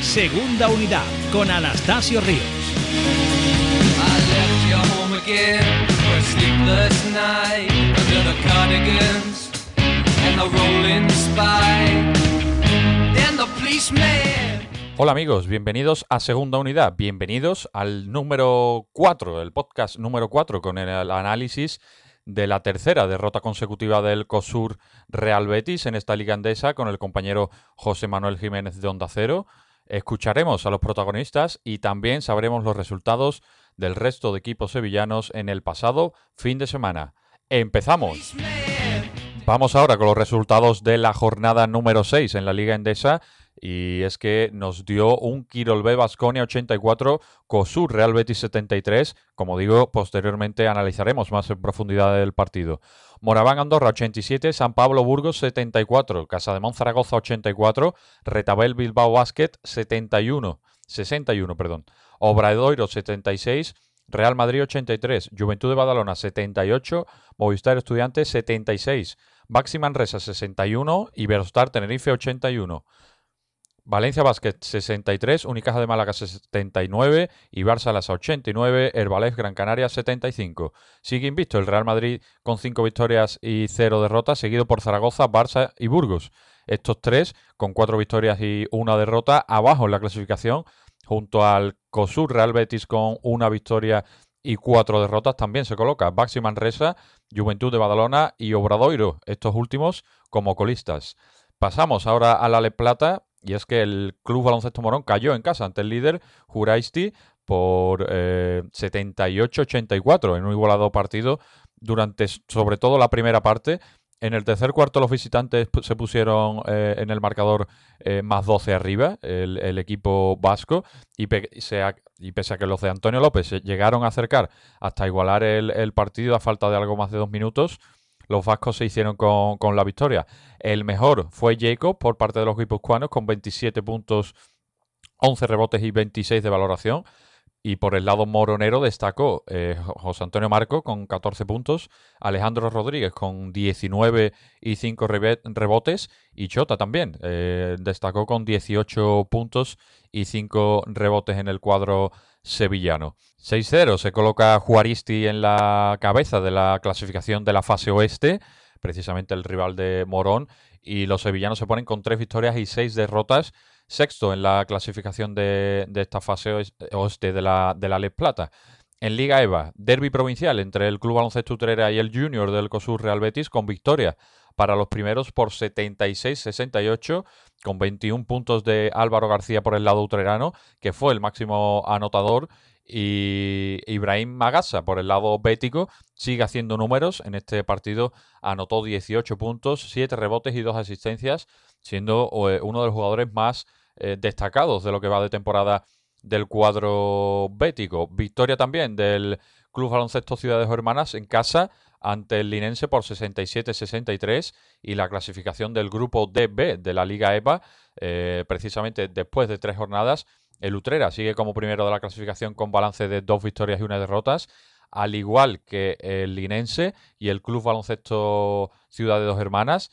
Segunda Unidad con Anastasio Ríos. Hola amigos, bienvenidos a Segunda Unidad, bienvenidos al número 4, el podcast número 4 con el análisis de la tercera derrota consecutiva del COSUR Real Betis en esta liga andesa con el compañero José Manuel Jiménez de Onda Cero. Escucharemos a los protagonistas y también sabremos los resultados del resto de equipos sevillanos en el pasado fin de semana. ¡Empezamos! Vamos ahora con los resultados de la jornada número 6 en la Liga Endesa y es que nos dio un Kirol B Basconia 84, COSUR Real Betis 73. Como digo, posteriormente analizaremos más en profundidad el partido. Moraván Andorra 87, San Pablo Burgos 74, Casa de Zaragoza 84, Retabel Bilbao Basket 71, 61, perdón. Obradoiro 76, Real Madrid 83, Juventud de Badalona 78, Movistar Estudiantes 76, Baxi Manresa 61 y Tenerife 81. Valencia Basket 63, Unicaja de Málaga 79 y Barça Las 89, Herbalez Gran Canaria 75. Sigue invicto el Real Madrid con 5 victorias y 0 derrotas, seguido por Zaragoza, Barça y Burgos. Estos tres con 4 victorias y una derrota abajo en la clasificación, junto al COSUR Real Betis con una victoria y 4 derrotas también se coloca Baxi Manresa, Juventud de Badalona y Obradoiro, estos últimos como colistas. Pasamos ahora a la Plata y es que el Club Baloncesto Morón cayó en casa ante el líder Juraisti por 78-84 eh, en un igualado partido durante sobre todo la primera parte. En el tercer cuarto los visitantes se pusieron eh, en el marcador eh, más 12 arriba, el, equipo vasco, y, pese a que los de Antonio López llegaron a acercar hasta igualar el partido a falta de algo más de dos minutos, los vascos se hicieron con, la victoria. El mejor fue Jacob por parte de los guipuzcoanos con 27 puntos, 11 rebotes y 26 de valoración. Y por el lado moronero destacó eh, José Antonio Marco con 14 puntos, Alejandro Rodríguez con 19 y 5 rebotes y Chota también eh, destacó con 18 puntos y 5 rebotes en el cuadro sevillano. 6-0 se coloca Juaristi en la cabeza de la clasificación de la fase oeste, precisamente el rival de Morón, y los sevillanos se ponen con 3 victorias y 6 derrotas, sexto en la clasificación de, esta fase oeste de la, de la Les Plata. En Liga EVA, derby provincial entre el Club Baloncesto Utrera y el Junior del COSUR Real Betis con victoria para los primeros por 76-68, con 21 puntos de Álvaro García por el lado utrerano, que fue el máximo anotador, y Ibrahim Magasa por el lado bético sigue haciendo números. En este partido anotó 18 puntos, 7 rebotes y 2 asistencias, siendo eh, uno de los jugadores más eh, destacados de lo que va de temporada del cuadro bético. Victoria también del Club Baloncesto Ciudades Hermanas en casa ante el Linense por 67-63 y la clasificación del grupo DB de la Liga EPA, eh, precisamente después de tres jornadas, el Utrera sigue como primero de la clasificación con balance de dos victorias y una derrotas, al igual que el Linense y el Club Baloncesto Ciudad de Dos Hermanas.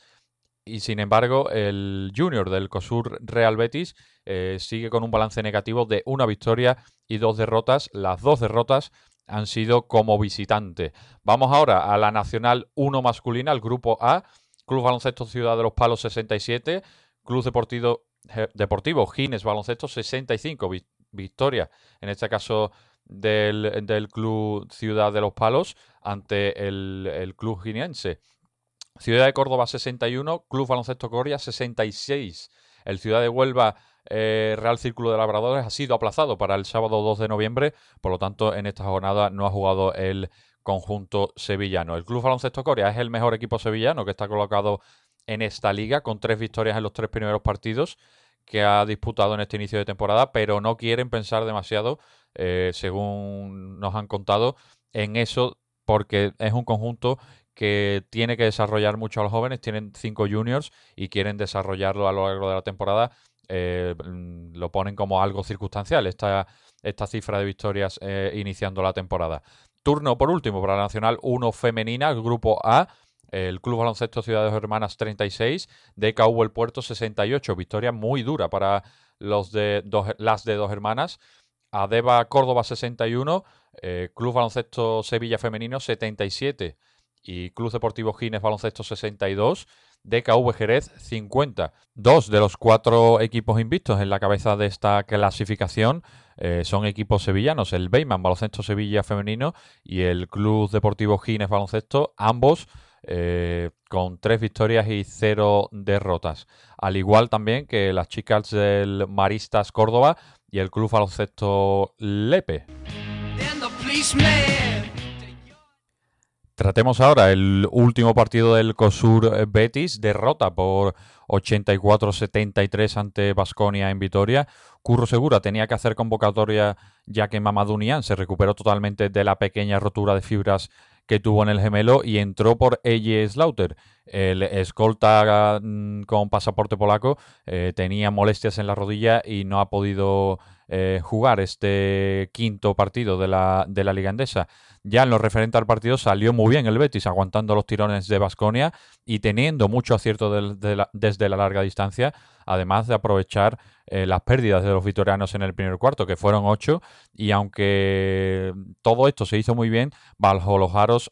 Y sin embargo, el Junior del COSUR Real Betis eh, sigue con un balance negativo de una victoria y dos derrotas. Las dos derrotas han sido como visitante. Vamos ahora a la Nacional 1 masculina, el grupo A, Club Baloncesto Ciudad de los Palos 67, Club Deportivo, Deportivo Gines Baloncesto 65, victoria, en este caso del, Club Ciudad de los Palos ante el, el Club Ginense. Ciudad de Córdoba 61, Club Baloncesto Coria 66. El Ciudad de Huelva eh, Real Círculo de Labradores ha sido aplazado para el sábado 2 de noviembre, por lo tanto en esta jornada no ha jugado el conjunto sevillano. El Club Baloncesto Coria es el mejor equipo sevillano que está colocado en esta liga con tres victorias en los tres primeros partidos que ha disputado en este inicio de temporada, pero no quieren pensar demasiado, eh, según nos han contado, en eso porque es un conjunto que tiene que desarrollar mucho a los jóvenes, tienen cinco juniors y quieren desarrollarlo a lo largo de la temporada eh, mm, lo ponen como algo circunstancial, esta, esta cifra de victorias eh, iniciando la temporada. Turno por último para la Nacional 1 femenina, grupo A. el Club Baloncesto Ciudades Hermanas 36, DKV El Puerto 68. Victoria muy dura para los de las de dos hermanas. Adeba Córdoba 61, eh, Club Baloncesto Sevilla Femenino 77 y Club Deportivo Gines Baloncesto 62. DKV Jerez 50. Dos de los cuatro equipos invictos en la cabeza de esta clasificación eh, son equipos sevillanos, el Beyman Baloncesto Sevilla Femenino y el Club Deportivo Gines Baloncesto, ambos eh, con tres victorias y cero derrotas. Al igual también que las chicas del Maristas Córdoba y el Club Baloncesto Lepe. Tratemos ahora el último partido del COSUR Betis, derrota por 84-73 ante Basconia en Vitoria. Curro Segura tenía que hacer convocatoria ya que Mamadou se recuperó totalmente de la pequeña rotura de fibras que tuvo en el gemelo y entró por Eje Slaughter. El escolta mm, con pasaporte polaco eh, tenía molestias en la rodilla y no ha podido eh, jugar este quinto partido de la, de la Liga Endesa. Ya en lo referente al partido salió muy bien el Betis, aguantando los tirones de Basconia y teniendo mucho acierto desde la larga distancia, además de aprovechar eh, las pérdidas de los vitorianos en el primer cuarto, que fueron ocho, y aunque todo esto se hizo muy bien, Valjo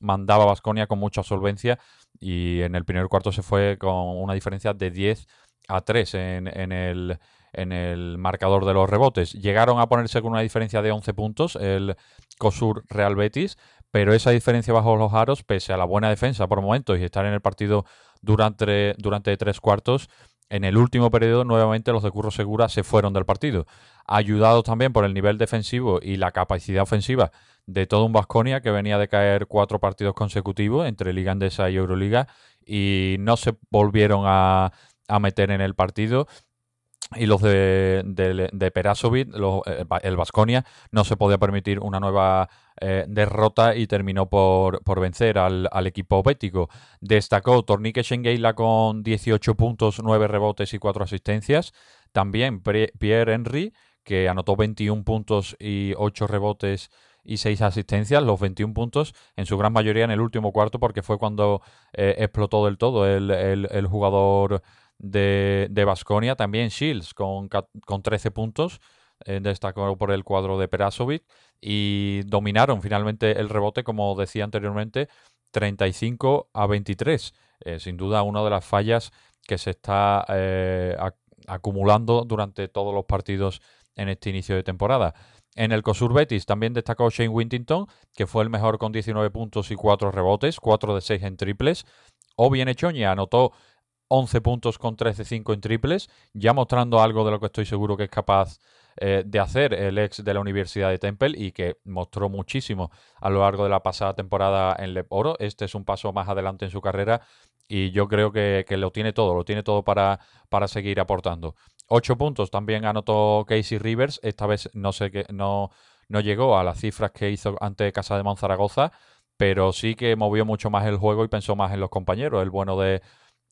mandaba a Basconia con mucha solvencia y en el primer cuarto se fue con una diferencia de 10 a 3 en, en el en el marcador de los rebotes. Llegaron a ponerse con una diferencia de 11 puntos el COSUR Real Betis, pero esa diferencia bajo los aros, pese a la buena defensa por momentos y estar en el partido durante, durante tres cuartos, en el último periodo nuevamente los de Curro Segura se fueron del partido. Ayudados también por el nivel defensivo y la capacidad ofensiva de todo un Vasconia que venía de caer cuatro partidos consecutivos entre Liga Andesa y Euroliga y no se volvieron a, a meter en el partido y los de, de, de Perasovic, eh, el Vasconia, no se podía permitir una nueva eh, derrota y terminó por, vencer al, equipo bético. Destacó Tornique Schengeila con 18 puntos, 9 rebotes y 4 asistencias. También Pierre Henry, que anotó 21 puntos y 8 rebotes y 6 asistencias, los 21 puntos, en su gran mayoría en el último cuarto, porque fue cuando eh, explotó del todo el, el jugador de Basconia. También Shields con, con 13 puntos. Eh, destacó por el cuadro de Perasovic. Y dominaron finalmente el rebote, como decía anteriormente, 35 a 23. Eh, sin duda, una de las fallas que se está eh, acumulando durante todos los partidos en este inicio de temporada. En el COSUR Betis también destacó Shane Wintington, que fue el mejor con 19 puntos y 4 rebotes, 4 de 6 en triples. O bien Echoña anotó 11 puntos con 13-5 en triples, ya mostrando algo de lo que estoy seguro que es capaz eh, de hacer el ex de la Universidad de Temple y que mostró muchísimo a lo largo de la pasada temporada en Le Oro. Este es un paso más adelante en su carrera y yo creo que, lo tiene todo, lo tiene todo para, para seguir aportando. 8 puntos también anotó Casey Rivers, esta vez no sé qué, no, no llegó a las cifras que hizo ante Casa de Monzaragoza, pero sí que movió mucho más el juego y pensó más en los compañeros. El bueno de,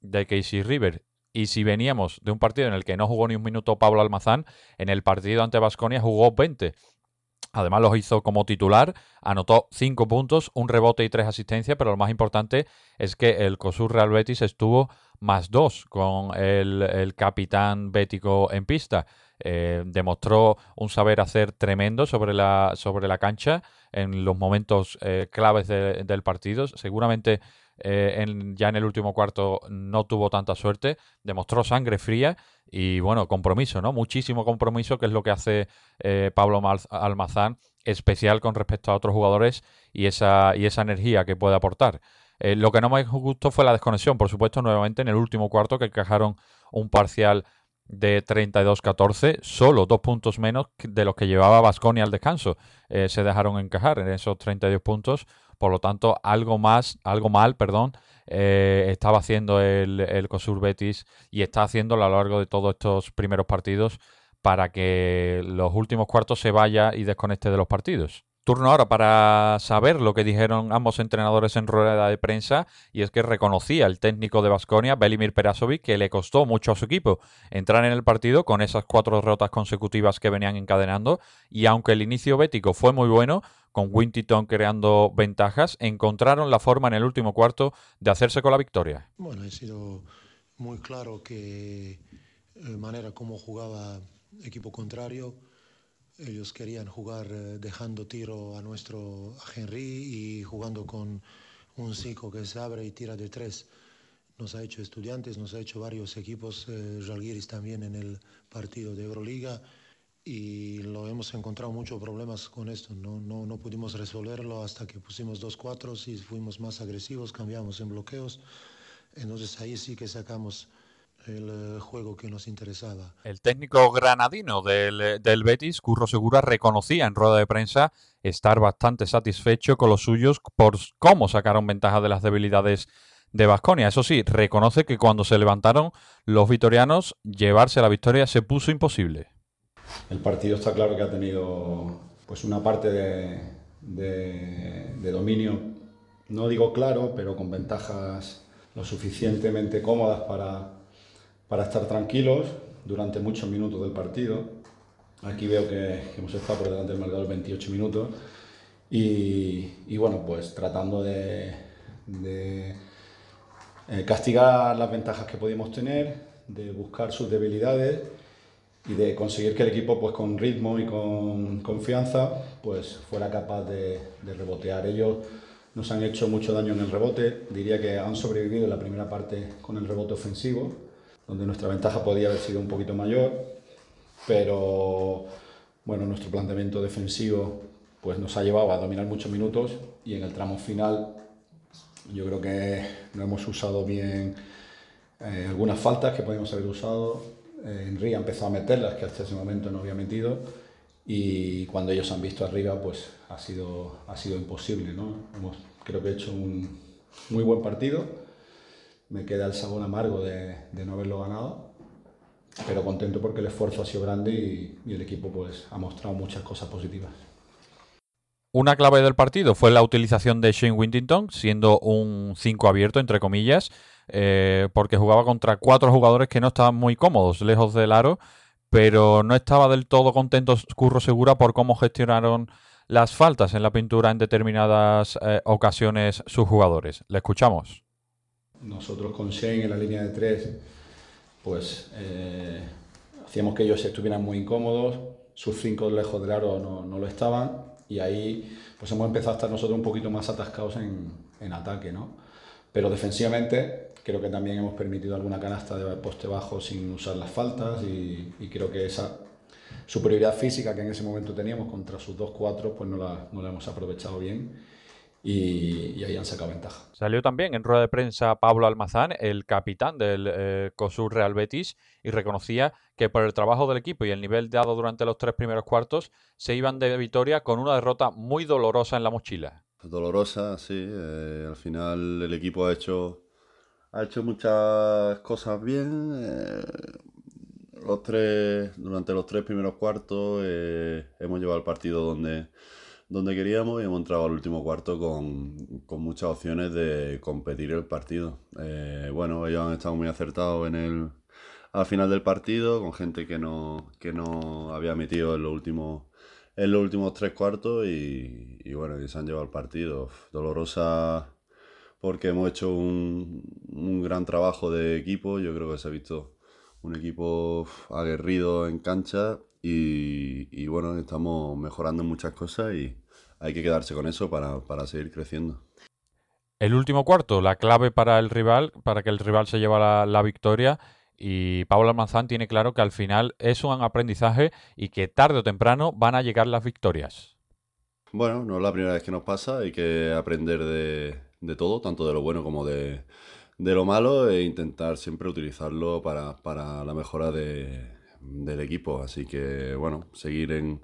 de Casey River. Y si veníamos de un partido en el que no jugó ni un minuto Pablo Almazán, en el partido ante Basconia jugó 20. Además los hizo como titular, anotó 5 puntos, un rebote y 3 asistencias, pero lo más importante es que el COSUR Real Betis estuvo más 2 con el, capitán bético en pista. Eh, demostró un saber hacer tremendo sobre la, sobre la cancha en los momentos eh, claves del partido. Seguramente eh, ya en el último cuarto no tuvo tanta suerte, demostró sangre fría y bueno, compromiso, ¿no? Muchísimo compromiso, que es lo que hace eh, Pablo Almazán especial con respecto a otros jugadores y esa, y esa energía que puede aportar. Eh, lo que no me gustó fue la desconexión, por supuesto, nuevamente en el último cuarto que encajaron un parcial de 32-14, solo dos puntos menos de los que llevaba Vasconia al descanso. se dejaron encajar en esos 32 puntos. Por lo tanto, algo más, algo mal, perdón, eh, estaba haciendo el, el Cosur Betis y está haciendo a lo largo de todos estos primeros partidos para que los últimos cuartos se vaya y desconecte de los partidos. Turno ahora para saber lo que dijeron ambos entrenadores en rueda de prensa y es que reconocía el técnico de Basconia, Belimir Perasovic, que le costó mucho a su equipo entrar en el partido con esas cuatro derrotas consecutivas que venían encadenando y aunque el inicio bético fue muy bueno, con Winterton creando ventajas, encontraron la forma en el último cuarto de hacerse con la victoria. Bueno, he sido muy claro que la eh, manera como jugaba equipo contrario ellos querían jugar eh, dejando tiro a nuestro Henry y jugando con un 5 que se abre y tira de tres. Nos ha hecho estudiantes, nos ha hecho varios equipos, eh, también en el partido de Euroliga y lo hemos encontrado muchos problemas con esto. No, no, no pudimos resolverlo hasta que pusimos dos cuatros y fuimos más agresivos, cambiamos en bloqueos. Entonces ahí sí que sacamos el eh, juego que nos interesaba. El técnico granadino del, del, Betis, Curro Segura, reconocía en rueda de prensa estar bastante satisfecho con los suyos por cómo sacaron ventaja de las debilidades de Vasconia. Eso sí, reconoce que cuando se levantaron los vitorianos, llevarse la victoria se puso imposible. El partido está claro que ha tenido pues una parte de, de, de dominio, no digo claro, pero con ventajas lo suficientemente cómodas para para estar tranquilos durante muchos minutos del partido. Aquí veo que, hemos estado por delante del marcador 28 minutos y, bueno, pues tratando de, eh, castigar las ventajas que podíamos tener, de buscar sus debilidades y de conseguir que el equipo pues con ritmo y con confianza pues fuera capaz de, de rebotear. Ellos nos han hecho mucho daño en el rebote, diría que han sobrevivido la primera parte con el rebote ofensivo, donde nuestra ventaja podía haber sido un poquito mayor, pero bueno, nuestro planteamiento defensivo pues nos ha llevado a dominar muchos minutos y en el tramo final yo creo que no hemos usado bien eh, algunas faltas que podíamos haber usado. Eh, Henry ha empezado a meterlas que hasta ese momento no había metido y cuando ellos han visto arriba pues ha sido, ha sido imposible. ¿no? Hemos, creo que he hecho un muy buen partido me queda el sabor amargo de, no haberlo ganado, pero contento porque el esfuerzo ha sido grande y, el equipo pues, ha mostrado muchas cosas positivas. Una clave del partido fue la utilización de Shane Wintington, siendo un 5 abierto, entre comillas, eh, porque jugaba contra cuatro jugadores que no estaban muy cómodos, lejos del aro, pero no estaba del todo contento Curro Segura por cómo gestionaron las faltas en la pintura en determinadas eh, ocasiones sus jugadores. Le escuchamos. Nosotros con Shane en la línea de tres, pues eh, hacíamos que ellos estuvieran muy incómodos, sus cinco lejos del aro no, no, lo estaban y ahí pues hemos empezado a estar nosotros un poquito más atascados en, en ataque, ¿no? Pero defensivamente creo que también hemos permitido alguna canasta de poste bajo sin usar las faltas y, y creo que esa superioridad física que en ese momento teníamos contra sus dos cuatro pues no la, no la hemos aprovechado bien y, ahí han sacado ventaja. Salió también en rueda de prensa Pablo Almazán, el capitán del eh, COSUR Real Betis, y reconocía que por el trabajo del equipo y el nivel dado durante los tres primeros cuartos, se iban de victoria con una derrota muy dolorosa en la mochila. Dolorosa, sí. Eh, al final el equipo ha hecho, ha hecho muchas cosas bien. Eh, los tres, durante los tres primeros cuartos hemos llevado el partido donde donde queríamos y hemos entrado al último cuarto con, muchas opciones de competir el partido. Eh, bueno, ellos han estado muy acertados en el, al final del partido, con gente que no, que no había metido en los últimos, en los últimos tres cuartos y, bueno, y se han llevado el partido. Dolorosa porque hemos hecho un, un gran trabajo de equipo, yo creo que se ha visto un equipo aguerrido en cancha y, y, bueno, estamos mejorando muchas cosas y hay que quedarse con eso para, para, seguir creciendo. El último cuarto, la clave para el rival, para que el rival se lleve la, la victoria. Y Pablo Almanzán tiene claro que al final es un aprendizaje y que tarde o temprano van a llegar las victorias. Bueno, no es la primera vez que nos pasa, hay que aprender de, de todo, tanto de lo bueno como de, de, lo malo, e intentar siempre utilizarlo para, para la mejora de, del equipo. Así que, bueno, seguir en,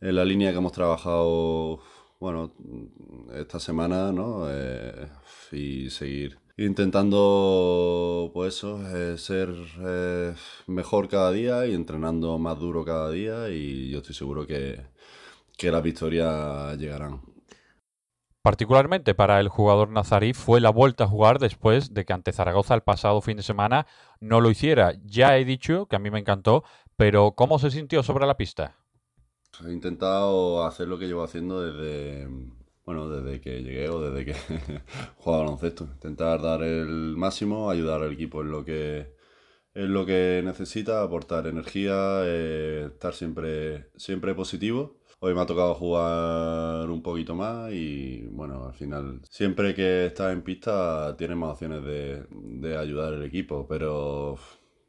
en, la línea que hemos trabajado, bueno, esta semana, ¿no? Eh, y seguir intentando, pues eso, eh, ser eh, mejor cada día y entrenando más duro cada día. Y yo estoy seguro que, que las victorias llegarán. Particularmente para el jugador nazarí fue la vuelta a jugar después de que ante Zaragoza el pasado fin de semana no lo hiciera. Ya he dicho que a mí me encantó, pero ¿cómo se sintió sobre la pista? He intentado hacer lo que llevo haciendo desde, bueno, desde que llegué o desde que jugaba baloncesto. Intentar dar el máximo, ayudar al equipo en lo que, en lo que necesita, aportar energía, eh, estar siempre, siempre positivo Hoy me ha tocado jugar un poquito más y bueno, al final siempre que estás en pista tienes más opciones de, ayudar al equipo, pero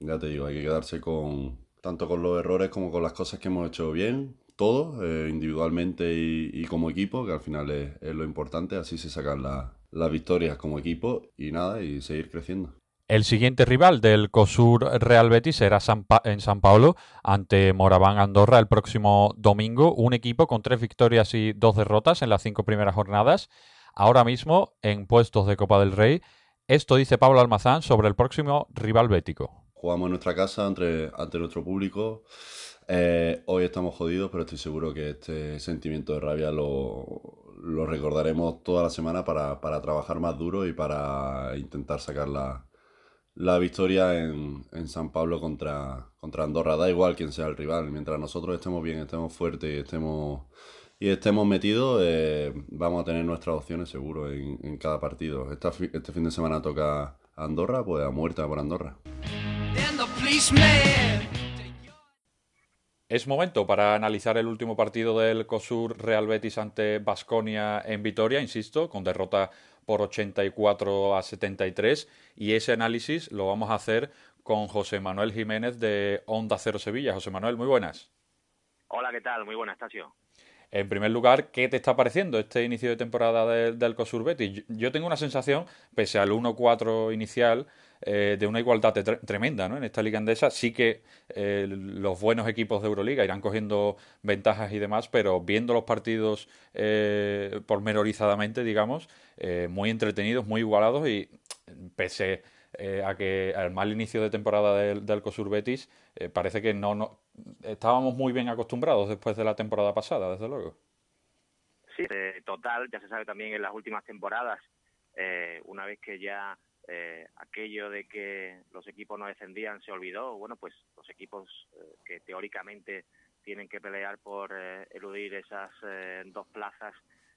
ya te digo, hay que quedarse con tanto con los errores como con las cosas que hemos hecho bien, todos, eh, individualmente y, como equipo, que al final es, lo importante, así se sacan las victorias como equipo y nada, y seguir creciendo. El siguiente rival del COSUR Real Betis será en San Paulo ante Moraván Andorra el próximo domingo. Un equipo con tres victorias y dos derrotas en las cinco primeras jornadas. Ahora mismo en puestos de Copa del Rey. Esto dice Pablo Almazán sobre el próximo rival bético. Jugamos en nuestra casa ante, nuestro público. Eh, hoy estamos jodidos, pero estoy seguro que este sentimiento de rabia lo, lo recordaremos toda la semana para, para trabajar más duro y para intentar sacar la, la victoria en, en, San Pablo contra, contra Andorra. Da igual quién sea el rival, mientras nosotros estemos bien, estemos fuertes y estemos, y estemos metidos, eh, vamos a tener nuestras opciones seguro en, en cada partido. este fin de semana toca Andorra, pues a muerte por Andorra. Es momento para analizar el último partido del COSUR Real Betis ante Basconia en Vitoria, insisto, con derrota por 84 a 73 y ese análisis lo vamos a hacer con José Manuel Jiménez de Onda Cero Sevilla. José Manuel, muy buenas. Hola, ¿qué tal? Muy buenas, Tasio. En primer lugar, ¿qué te está pareciendo este inicio de temporada del, del COSUR Betis? Yo tengo una sensación, pese al 1-4 inicial, eh, de una igualdad tremenda ¿no? en esta liga andesa. Sí que eh, los buenos equipos de Euroliga irán cogiendo ventajas y demás, pero viendo los partidos eh, pormenorizadamente, digamos, muy entretenidos, muy igualados y pese a que al mal inicio de temporada del, del COSUR Betis, parece que no, no estábamos muy bien acostumbrados después de la temporada pasada, desde luego. Sí, total, ya se sabe también en las últimas temporadas, una vez que ya eh, aquello de que los equipos no descendían se olvidó. Bueno, pues los equipos eh, que teóricamente tienen que pelear por eh, eludir esas dos plazas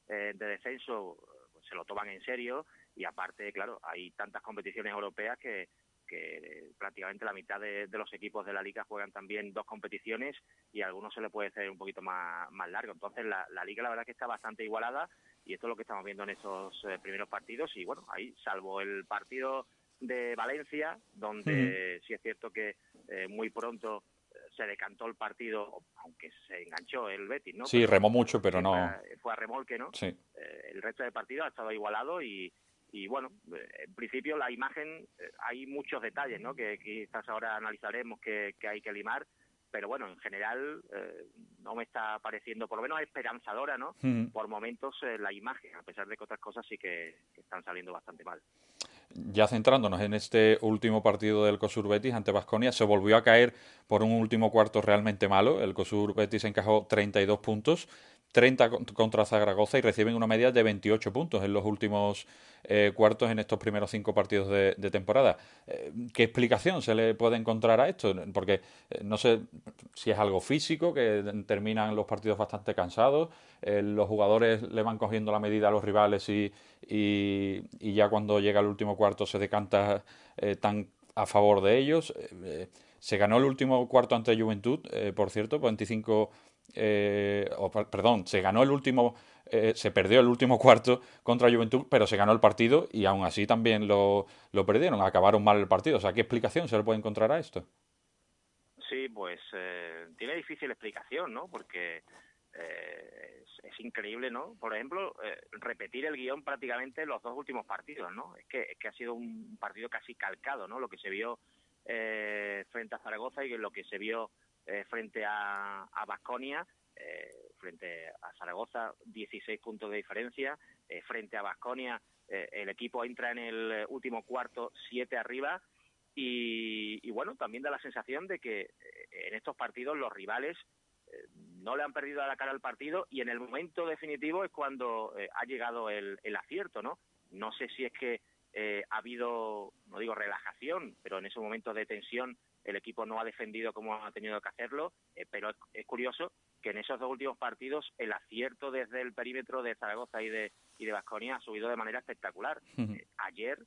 de descenso pues se lo toman en serio y aparte, claro, hay tantas competiciones europeas que, que prácticamente la mitad de, los equipos de la liga juegan también dos competiciones y a algunos se le puede hacer un poquito más, más largo. Entonces la, la liga la verdad que está bastante igualada y esto es lo que estamos viendo en esos eh, primeros partidos y bueno, ahí salvo el partido de Valencia, donde sí es cierto que eh, muy pronto eh, se decantó el partido, aunque se enganchó el Betis, ¿no? Sí, remó mucho, pero no. Fue a, remolque, ¿no? Sí. el resto del partido ha estado igualado y, y bueno, en principio la imagen, hay muchos detalles, ¿no? Que quizás ahora analizaremos que, que hay que limar, pero bueno, en general eh, no me está pareciendo, por lo menos esperanzadora, ¿no? Por momentos eh, la imagen, a pesar de que otras cosas sí que, están saliendo bastante mal. Ya centrándonos en este último partido del COSUR Betis ante Vasconia, se volvió a caer por un último cuarto realmente malo. El COSUR Betis encajó 32 puntos 30 contra Zaragoza y reciben una media de 28 puntos en los últimos eh, cuartos en estos primeros cinco partidos de, temporada. Eh, ¿Qué explicación se le puede encontrar a esto? Porque eh, no sé si es algo físico, que terminan los partidos bastante cansados, los jugadores le van cogiendo la medida a los rivales y, y, ya cuando llega el último cuarto se decanta tan a favor de ellos. se ganó el último cuarto ante Juventud, por cierto, 25 eh, perdón, se ganó el último, eh, se perdió el último cuarto contra Juventud, pero se ganó el partido y aún así también lo, lo perdieron, acabaron mal el partido. O sea, ¿qué explicación se le puede encontrar a esto? Sí, pues eh, tiene difícil explicación, ¿no? Porque eh, es, increíble, ¿no? Por ejemplo, repetir el guion prácticamente los dos últimos partidos, ¿no? Es que, es que ha sido un partido casi calcado, ¿no? Lo que se vio frente a Zaragoza y lo que se vio eh, frente a, a Basconia, eh, frente a Zaragoza, 16 puntos de diferencia, eh, frente a Basconia, el equipo entra en el último cuarto 7 arriba y, bueno, también da la sensación de que en estos partidos los rivales no le han perdido a la cara al partido y en el momento definitivo es cuando ha llegado el, el acierto, ¿no? No sé si es que eh, ha habido, no digo relajación, pero en esos momentos de tensión el equipo no ha defendido como ha tenido que hacerlo, eh, pero es, curioso que en esos dos últimos partidos el acierto desde el perímetro de Zaragoza y de y de Vasconia ha subido de manera espectacular. Eh, ayer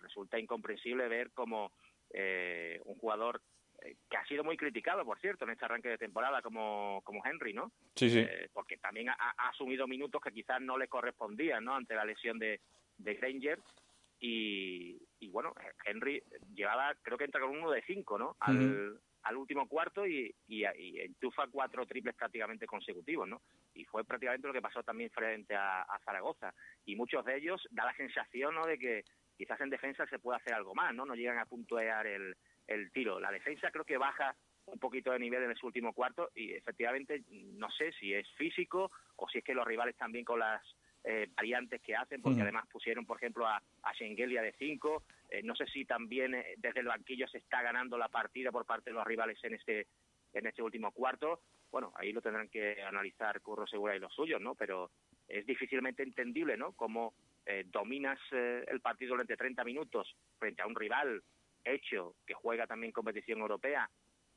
resulta incomprensible ver como un jugador que ha sido muy criticado, por cierto, en este arranque de temporada como, como Henry, ¿no? Sí, sí. porque también ha, ha, asumido minutos que quizás no le correspondían, ¿no? Ante la lesión de, de Granger y, bueno, Henry llevaba, creo que entra con uno de cinco, ¿no? Al, al último cuarto y, y, enchufa cuatro triples prácticamente consecutivos, ¿no? Y fue prácticamente lo que pasó también frente a, Zaragoza. Y muchos de ellos da la sensación, ¿no?, de que quizás en defensa se puede hacer algo más, ¿no? No llegan a puntuar el, el tiro. La defensa creo que baja un poquito de nivel en ese último cuarto y efectivamente no sé si es físico o si es que los rivales también con las eh, variantes que hacen, porque además pusieron, por ejemplo, a, a Schengelia de 5. Eh, no sé si también eh, desde el banquillo se está ganando la partida por parte de los rivales en este en este último cuarto. Bueno, ahí lo tendrán que analizar Curro Segura y los suyos, ¿no? Pero es difícilmente entendible, ¿no? Cómo dominas el partido durante 30 minutos frente a un rival hecho que juega también competición europea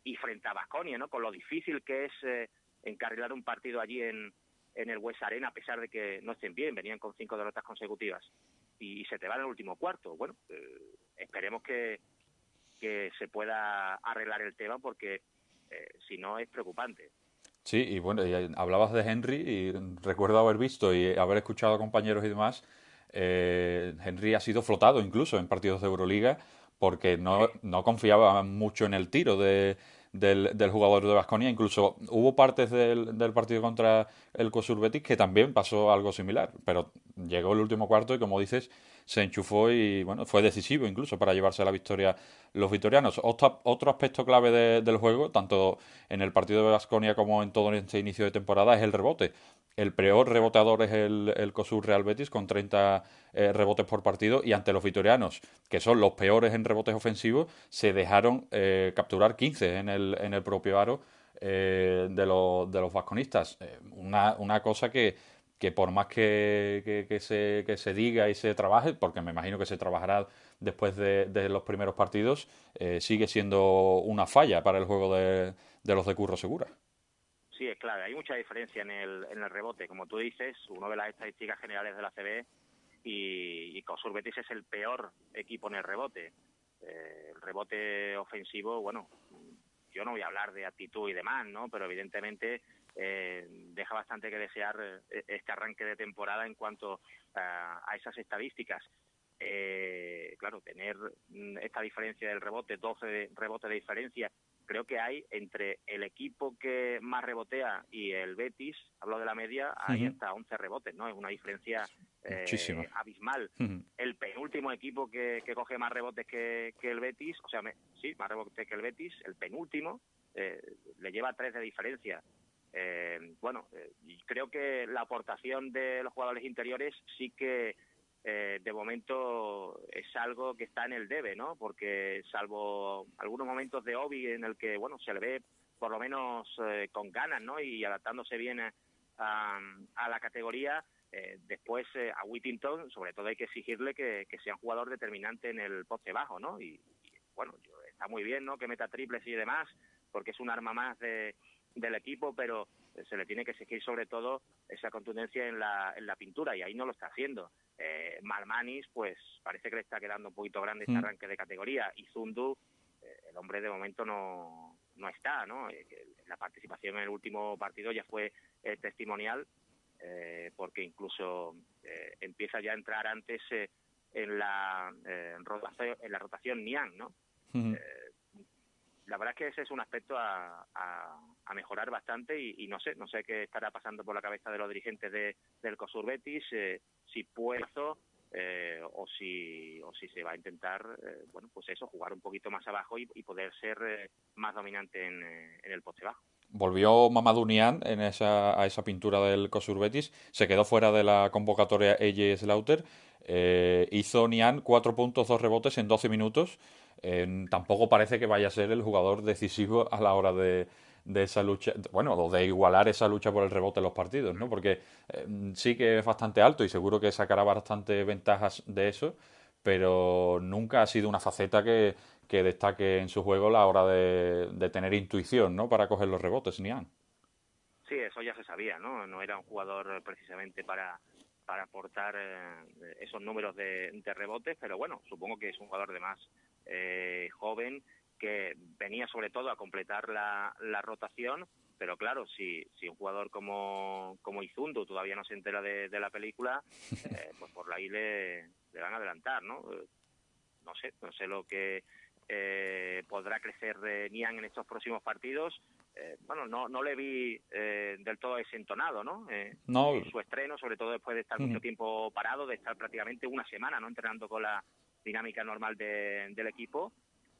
y frente a Basconia, ¿no? Con lo difícil que es encarrilar un partido allí en, en el West Arena, a pesar de que no estén bien, venían con cinco derrotas consecutivas, y, se te va en el último cuarto. Bueno, eh, esperemos que, que se pueda arreglar el tema, porque eh, si no es preocupante. Sí, y bueno, hablabas de Henry y recuerdo haber visto y haber escuchado a compañeros y demás. Eh, Henry ha sido flotado incluso en partidos de Euroliga porque no, no confiaba mucho en el tiro de, del, del jugador de Vasconia. Incluso hubo partes del, del partido contra el Cosur Betis que también pasó algo similar, pero llegó el último cuarto y como dices, se enchufó y bueno, fue decisivo incluso para llevarse la victoria los victorianos. Otro, otro aspecto clave del juego, tanto en el partido de Vasconia como en todo este inicio de temporada, es el rebote. El peor reboteador es el, el COSUR Real Betis con 30 eh, rebotes por partido y ante los vitorianos, que son los peores en rebotes ofensivos, se dejaron eh, capturar 15 en el, en el propio aro eh, de, los, de los vasconistas. Una, una cosa que, que por más que, que, se, que se diga y se trabaje, porque me imagino que se trabajará después de, los primeros partidos, sigue siendo una falla para el juego de, de los de Curro Segura. Sí, es clave. Hay mucha diferencia en el, en el rebote. Como tú dices, uno de las estadísticas generales de la CB y, y Cosur Betis es el peor equipo en el rebote. Eh, el rebote ofensivo, bueno, yo no voy a hablar de actitud y demás, ¿no? Pero evidentemente eh, deja bastante que desear eh, este arranque de temporada en cuanto a, a esas estadísticas. Eh, claro, tener mm, esta diferencia del rebote, 12 rebotes de diferencia, creo que hay entre el equipo que más rebotea y el Betis, hablo de la media, hay hasta 11 rebotes, ¿no? Es una diferencia eh, abismal. El penúltimo equipo que, que coge más rebotes que, que el Betis, o sea, sí, más rebotes que el Betis, el penúltimo, eh, le lleva tres de diferencia. Eh, bueno, eh, creo que la aportación de los jugadores interiores sí que eh, de momento es algo que está en el debe, ¿no? Porque salvo algunos momentos de Obi en el que, bueno, se le ve por lo menos eh, con ganas, ¿no? Y adaptándose bien a, a la categoría, eh, después eh, a Whittington, sobre todo hay que exigirle que, que, sea un jugador determinante en el poste bajo, ¿no? Y, y bueno, está muy bien, ¿no? Que meta triples y demás, porque es un arma más de, del equipo, pero se le tiene que exigir sobre todo esa contundencia en la, en la pintura y ahí no lo está haciendo. Eh, Malmanis, pues parece que le está quedando un poquito grande este arranque de categoría y Zundu, eh, el hombre de momento no, no está, ¿no? Eh, la participación en el último partido ya fue eh, testimonial eh, porque incluso eh, empieza ya a entrar antes eh, en la eh, rotación, en la rotación Nian, ¿no? La verdad es que ese es un aspecto a, a, a mejorar bastante y, no sé, no sé qué estará pasando por la cabeza de los dirigentes de, del COSUR Betis, eh, si puedo eh, o si o si se va a intentar, eh, bueno, pues eso, jugar un poquito más abajo y, poder ser eh, más dominante en, en, el poste bajo. Volvió Mamadou Nian en esa, a esa pintura del COSUR Betis, se quedó fuera de la convocatoria AJ Slaughter, hizo Nian cuatro puntos, dos rebotes en 12 minutos, tampoco parece que vaya a ser el jugador decisivo a la hora de, de esa lucha, bueno, de igualar esa lucha por el rebote en los partidos, ¿no? Porque eh, sí que es bastante alto y seguro que sacará bastante ventajas de eso, pero nunca ha sido una faceta que, que destaque en su juego la hora de, de tener intuición, ¿no? Para coger los rebotes, Nian. Sí, eso ya se sabía, ¿no? No era un jugador precisamente para para aportar eh, esos números de, de, rebotes, pero bueno, supongo que es un jugador de más eh, joven que venía sobre todo a completar la, la rotación, pero claro, si, si un jugador como, como Izundo todavía no se entera de, de la película, eh, pues por ahí le, le van a adelantar, ¿no? No sé, no sé lo que eh, podrá crecer de Nian en estos próximos partidos. Eh, bueno, no, no le vi eh, del todo desentonado, ¿no? Eh, no. En su estreno, sobre todo después de estar mucho tiempo parado, de estar prácticamente una semana, ¿no? Entrenando con la dinámica normal de, del equipo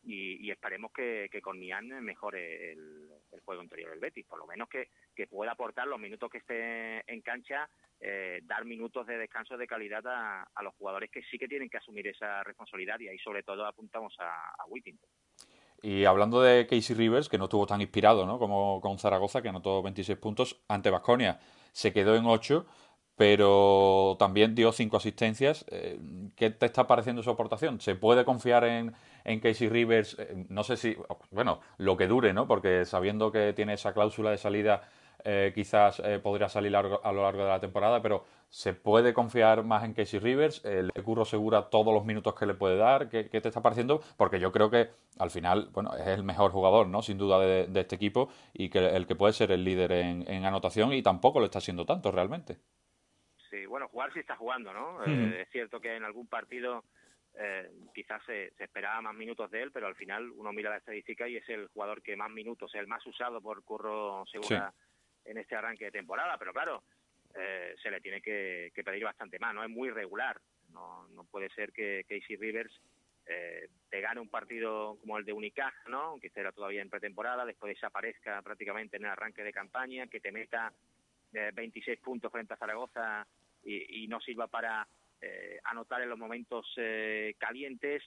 y, esperemos que, que, con Nian mejore el, el, juego interior del Betis, por lo menos que, que pueda aportar los minutos que esté en cancha, eh, dar minutos de descanso de calidad a, a, los jugadores que sí que tienen que asumir esa responsabilidad y ahí sobre todo apuntamos a, a Whittington. Y hablando de Casey Rivers, que no estuvo tan inspirado ¿no? como con Zaragoza, que anotó 26 puntos ante Vasconia, se quedó en 8, pero también dio 5 asistencias. Eh, ¿Qué te está pareciendo su aportación? ¿Se puede confiar en, en Casey Rivers? Eh, no sé si, bueno, lo que dure, ¿no? Porque sabiendo que tiene esa cláusula de salida, eh, quizás eh, podría salir a lo largo de la temporada, pero ¿se puede confiar más en Casey Rivers? ¿El Curro segura todos los minutos que le puede dar? ¿Qué, ¿Qué, te está pareciendo? Porque yo creo que al final, bueno, es el mejor jugador, ¿no? Sin duda de, de este equipo y que el que puede ser el líder en, en, anotación y tampoco lo está haciendo tanto realmente. Sí, bueno, jugar sí está jugando, ¿no? Eh, es cierto que en algún partido eh, quizás se, se, esperaba más minutos de él, pero al final uno mira la estadística y es el jugador que más minutos, el más usado por Curro Segura. Sí en este arranque de temporada, pero claro, eh, se le tiene que, que, pedir bastante más, ¿no? Es muy regular, no, no puede ser que Casey Rivers eh, te gane un partido como el de Unicaja, ¿no? Aunque esté todavía en pretemporada, después desaparezca prácticamente en el arranque de campaña, que te meta eh, 26 puntos frente a Zaragoza y, y no sirva para eh, anotar en los momentos eh, calientes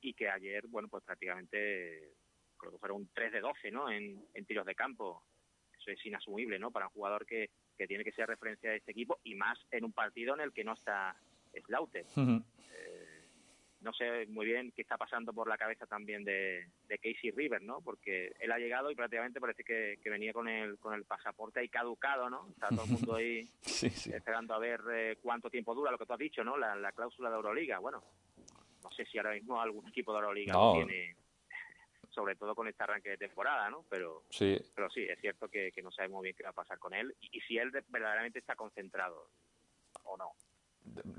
y que ayer, bueno, pues prácticamente creo que fueron un 3 de 12, ¿no? En, en tiros de campo eso es inasumible, ¿no? Para un jugador que, que tiene que ser referencia de este equipo y más en un partido en el que no está Slaughter. Uh -huh. No sé muy bien qué está pasando por la cabeza también de, de, Casey River, ¿no? Porque él ha llegado y prácticamente parece que, que, venía con el, con el pasaporte ahí caducado, ¿no? Está todo el mundo ahí sí, sí. esperando a ver eh, cuánto tiempo dura lo que tú has dicho, ¿no? La, la, cláusula de Euroliga. Bueno, no sé si ahora mismo algún equipo de Euroliga no. tiene sobre todo con este arranque de temporada, ¿no? Pero sí, pero sí es cierto que, que no sabemos bien qué va a pasar con él y, y, si él verdaderamente está concentrado o no.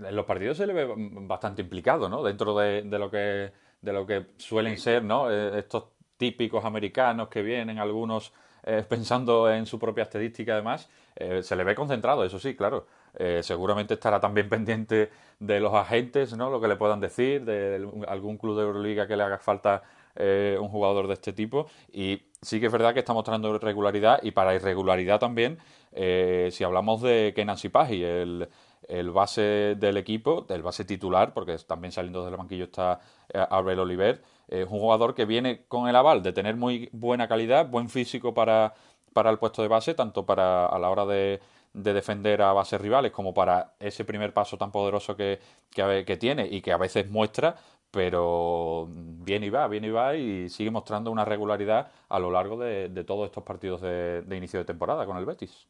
En los partidos se le ve bastante implicado, ¿no? Dentro de, de lo que de lo que suelen sí. ser, ¿no? Eh, estos típicos americanos que vienen algunos eh, pensando en su propia estadística además, eh, se le ve concentrado, eso sí, claro. Eh, seguramente estará también pendiente de los agentes, ¿no? Lo que le puedan decir, de algún club de Euroliga que le haga falta un jugador de este tipo. Y sí que es verdad que está mostrando irregularidad y para irregularidad también, si hablamos de Kenan Sipahi, el, el base del equipo, el base titular, porque también saliendo del banquillo está eh, Albert Oliver, es un jugador que viene con el aval de tener muy buena calidad, buen físico para, para el puesto de base, tanto para a la hora de, de defender a bases rivales como para ese primer paso tan poderoso que, que, tiene y que a veces muestra, pero viene y va, viene y va y sigue mostrando una regularidad a lo largo de, de todos estos partidos de, de, inicio de temporada con el Betis.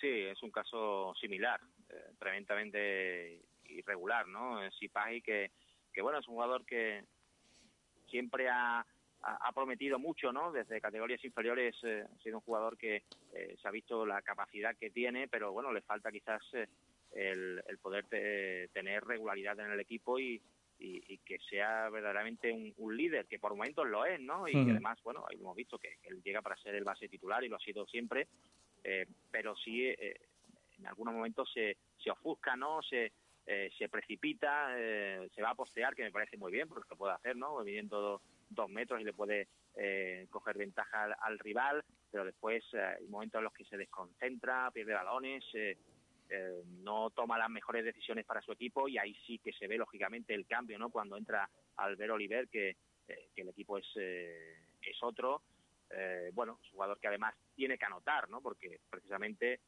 Sí, es un caso similar, eh, tremendamente irregular, ¿no? Sipahi que, que, bueno, es un jugador que siempre ha, ha, prometido mucho, ¿no? Desde categorías inferiores eh, ha sido un jugador que eh, se ha visto la capacidad que tiene, pero bueno, le falta quizás eh, el, el, poder te, tener regularidad en el equipo y, y, y que sea verdaderamente un, un, líder, que por momentos lo es, ¿no? Y uh -huh. que además, bueno, ahí hemos visto que, que, él llega para ser el base titular y lo ha sido siempre, eh, pero sí eh, en algunos momentos se, se ofusca, ¿no? Se, eh, se precipita, eh, se va a postear, que me parece muy bien, porque lo puede hacer, ¿no? Midiendo dos, dos metros y le puede eh, coger ventaja al, al, rival, pero después hay momentos en los que se desconcentra, pierde balones, no toma las mejores decisiones para su equipo y ahí sí que se ve lógicamente el cambio, ¿no? Cuando entra Albert Oliver, que, que el equipo es, es otro bueno, jugador que además tiene que anotar, ¿no? Porque precisamente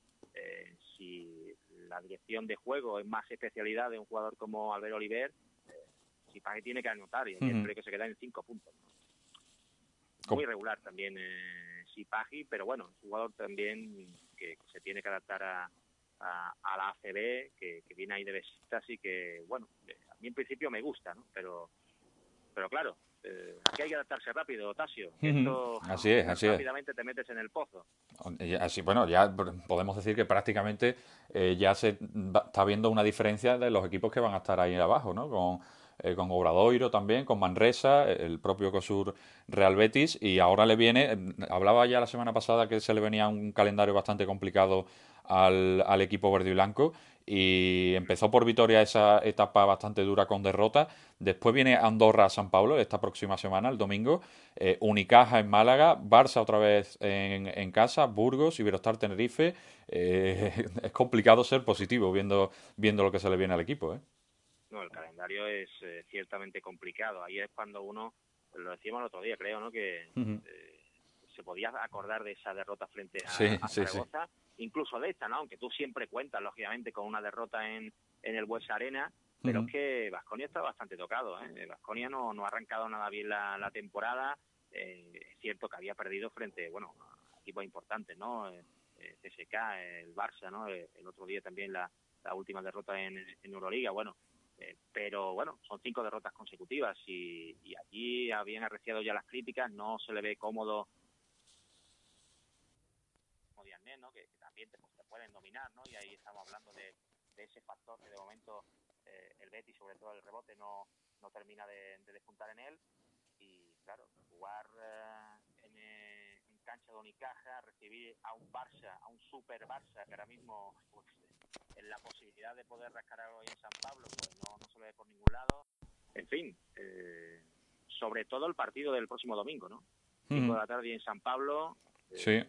si la dirección de juego es más especialidad de un jugador como Albert Oliver, eh, que tiene que anotar y creo que se queda en cinco puntos. Muy regular también eh, Sipagi, pero bueno, es un jugador también que se tiene que adaptar a, a, la ACB, que, viene ahí de visitas y que, bueno, a mí en principio me gusta, ¿no? Pero, pero claro, eh, aquí hay que adaptarse rápido, Tasio. así es, así rápidamente te metes en el pozo. Así, bueno, ya podemos decir que prácticamente eh, ya se está viendo una diferencia de los equipos que van a estar ahí abajo, ¿no? Con, eh, con Obradoiro también, con Manresa, el propio COSUR Real Betis, y ahora le viene, hablaba ya la semana pasada que se le venía un calendario bastante complicado al, al equipo verde y blanco y empezó por Vitoria esa etapa bastante dura con derrota. Después viene Andorra San Pablo esta próxima semana, el domingo. Eh, Unicaja en Málaga, Barça otra vez en, en casa, Burgos, Iberostar Tenerife. Eh, es complicado ser positivo viendo, viendo lo que se le viene al equipo. ¿eh? No, el calendario es eh, ciertamente complicado. Ahí es cuando uno, lo decíamos el otro día, creo, ¿no? que se podía acordar de esa derrota frente a, Zaragoza incluso de esta, ¿no? Aunque tú siempre cuentas, lógicamente, con una derrota en, en el Bues Arena, pero es que Vasconia está bastante tocado, ¿eh? Vasconia no, no ha arrancado nada bien la, la temporada, eh, es cierto que había perdido frente, bueno, a equipos importantes, ¿no? Eh, eh CSK, el Barça, ¿no? Eh, el otro día también la, la última derrota en, en Euroliga, bueno, pero bueno, son cinco derrotas consecutivas y, y allí habían arreciado ya las críticas, no se le ve cómodo ¿no? que, también te, pues, te, pueden dominar, ¿no? Y ahí estamos hablando de, de ese factor que de momento eh, el Betis, sobre todo el rebote, no, no termina de, de despuntar en él. Y claro, jugar eh, en, eh, en, cancha de Unicaja, recibir a un Barça, a un super Barça, que ahora mismo pues, en la posibilidad de poder rascar algo en San Pablo, pues no, no se ve por ningún lado. En fin, eh, sobre todo el partido del próximo domingo, ¿no? 5 mm. de la tarde en San Pablo. sí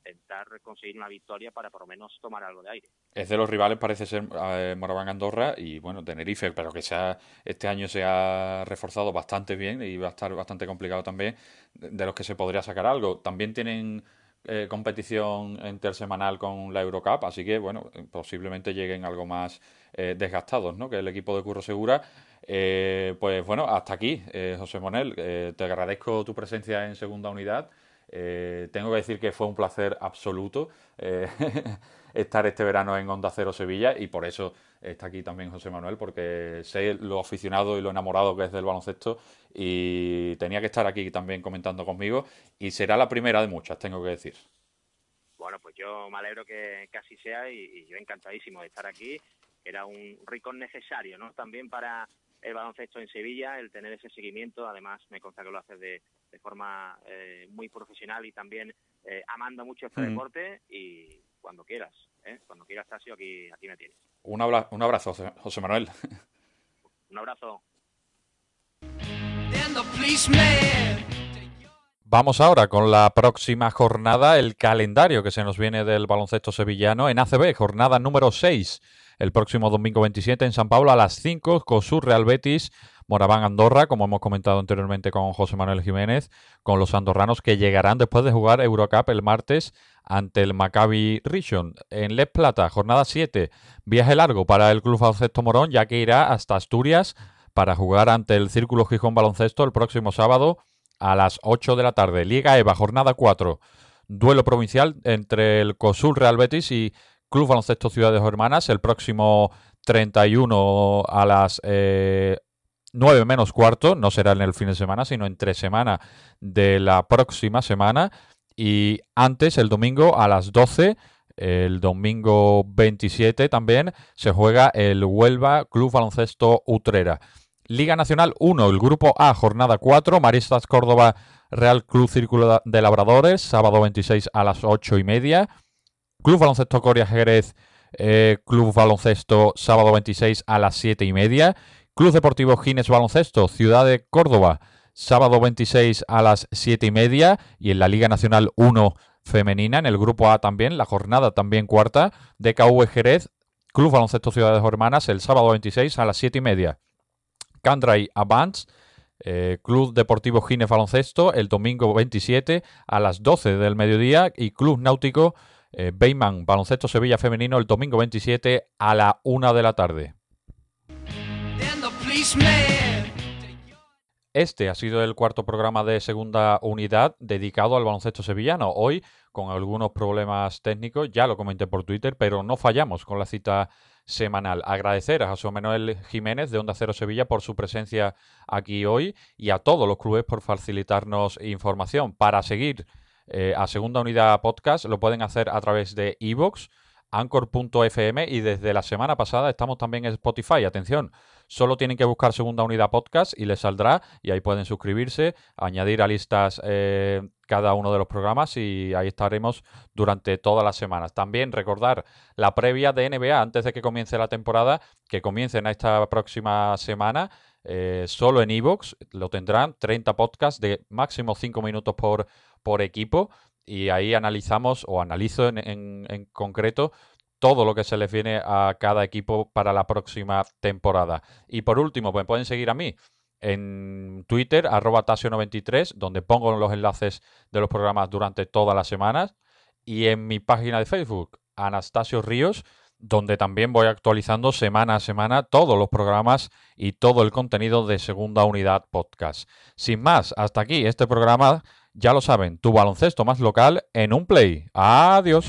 intentar conseguir una victoria para por lo menos tomar algo de aire. Es de los rivales, parece ser eh, Moraván Andorra y bueno, Tenerife, pero que sea, este año se ha reforzado bastante bien y va a estar bastante complicado también, de los que se podría sacar algo. También tienen eh, competición intersemanal con la Eurocup, así que bueno, posiblemente lleguen algo más eh, desgastados, ¿no? Que el equipo de Curro Segura. Eh, pues bueno, hasta aquí, eh, José Monel. Eh, te agradezco tu presencia en segunda unidad. Eh, tengo que decir que fue un placer absoluto eh, estar este verano en Onda Cero Sevilla y por eso está aquí también José Manuel, porque sé lo aficionado y lo enamorado que es del baloncesto y tenía que estar aquí también comentando conmigo y será la primera de muchas, tengo que decir. Bueno, pues yo me alegro que, casi así sea y, y, yo encantadísimo de estar aquí. Era un rico necesario, ¿no? También para el baloncesto en Sevilla, el tener ese seguimiento, además me consta que lo haces de, de forma eh, muy profesional y también eh, amando mucho este mm. deporte y cuando quieras, ¿eh? cuando quieras Tasio, aquí, aquí me tienes. Un, abra un abrazo, José Manuel. Un abrazo. Vamos ahora con la próxima jornada, el calendario que se nos viene del baloncesto sevillano en ACB, jornada número 6 el próximo domingo 27 en San Pablo a las 5, COSUR Real Betis, Moraván Andorra, como hemos comentado anteriormente con José Manuel Jiménez, con los andorranos que llegarán después de jugar Eurocup el martes ante el Maccabi Rishon. En Les Plata, jornada 7, viaje largo para el Club Baloncesto Morón, ya que irá hasta Asturias para jugar ante el Círculo Gijón Baloncesto el próximo sábado a las 8 de la tarde. Liga EVA, jornada 4, duelo provincial entre el COSUR Real Betis y Club Baloncesto Ciudades Hermanas el próximo 31 a las eh, 9 menos cuarto, no será en el fin de semana, sino entre semana de la próxima semana. Y antes, el domingo a las 12, el domingo 27 también, se juega el Huelva Club Baloncesto Utrera. Liga Nacional 1, el grupo A, jornada 4, Maristas Córdoba Real Club Círculo de Labradores, sábado 26 a las 8 y media. Club Baloncesto Coria Jerez, eh, Club Baloncesto, sábado 26 a las 7 y media. Club Deportivo Gines Baloncesto, Ciudad de Córdoba, sábado 26 a las 7 y media. Y en la Liga Nacional 1 femenina, en el grupo A también, la jornada también cuarta, de KV Jerez, Club Baloncesto Ciudades Hermanas, el sábado 26 a las 7 y media. Candray Avance, eh, Club Deportivo Gines Baloncesto el domingo 27 a las 12 del mediodía y Club Náutico eh, Baloncesto Sevilla Femenino el domingo 27 a la 1 de la tarde. Este ha sido el cuarto programa de segunda unidad dedicado al baloncesto sevillano. Hoy, con algunos problemas técnicos, ya lo comenté por Twitter, pero no fallamos con la cita semanal. Agradecer a José Manuel Jiménez de Onda Cero Sevilla por su presencia aquí hoy y a todos los clubes por facilitarnos información. Para seguir eh, a Segunda Unidad Podcast lo pueden hacer a través de iVoox, anchor.fm y desde la semana pasada estamos también en Spotify. Atención, solo tienen que buscar Segunda Unidad Podcast y les saldrá y ahí pueden suscribirse, añadir a listas eh, cada uno de los programas y ahí estaremos durante todas las semanas. También recordar la previa de NBA antes de que comience la temporada, que comiencen esta próxima semana. Eh, solo en Evox lo tendrán 30 podcasts de máximo 5 minutos por, por equipo y ahí analizamos o analizo en, concreto todo lo que se les viene a cada equipo para la próxima temporada. Y por último, pues pueden seguir a mí en Twitter, arroba Tasio93, donde pongo los enlaces de los programas durante todas las semanas. Y en mi página de Facebook, Anastasio Ríos, donde también voy actualizando semana a semana todos los programas y todo el contenido de Segunda Unidad Podcast. Sin más, hasta aquí este programa. Ya lo saben, tu baloncesto más local en un play. Adiós.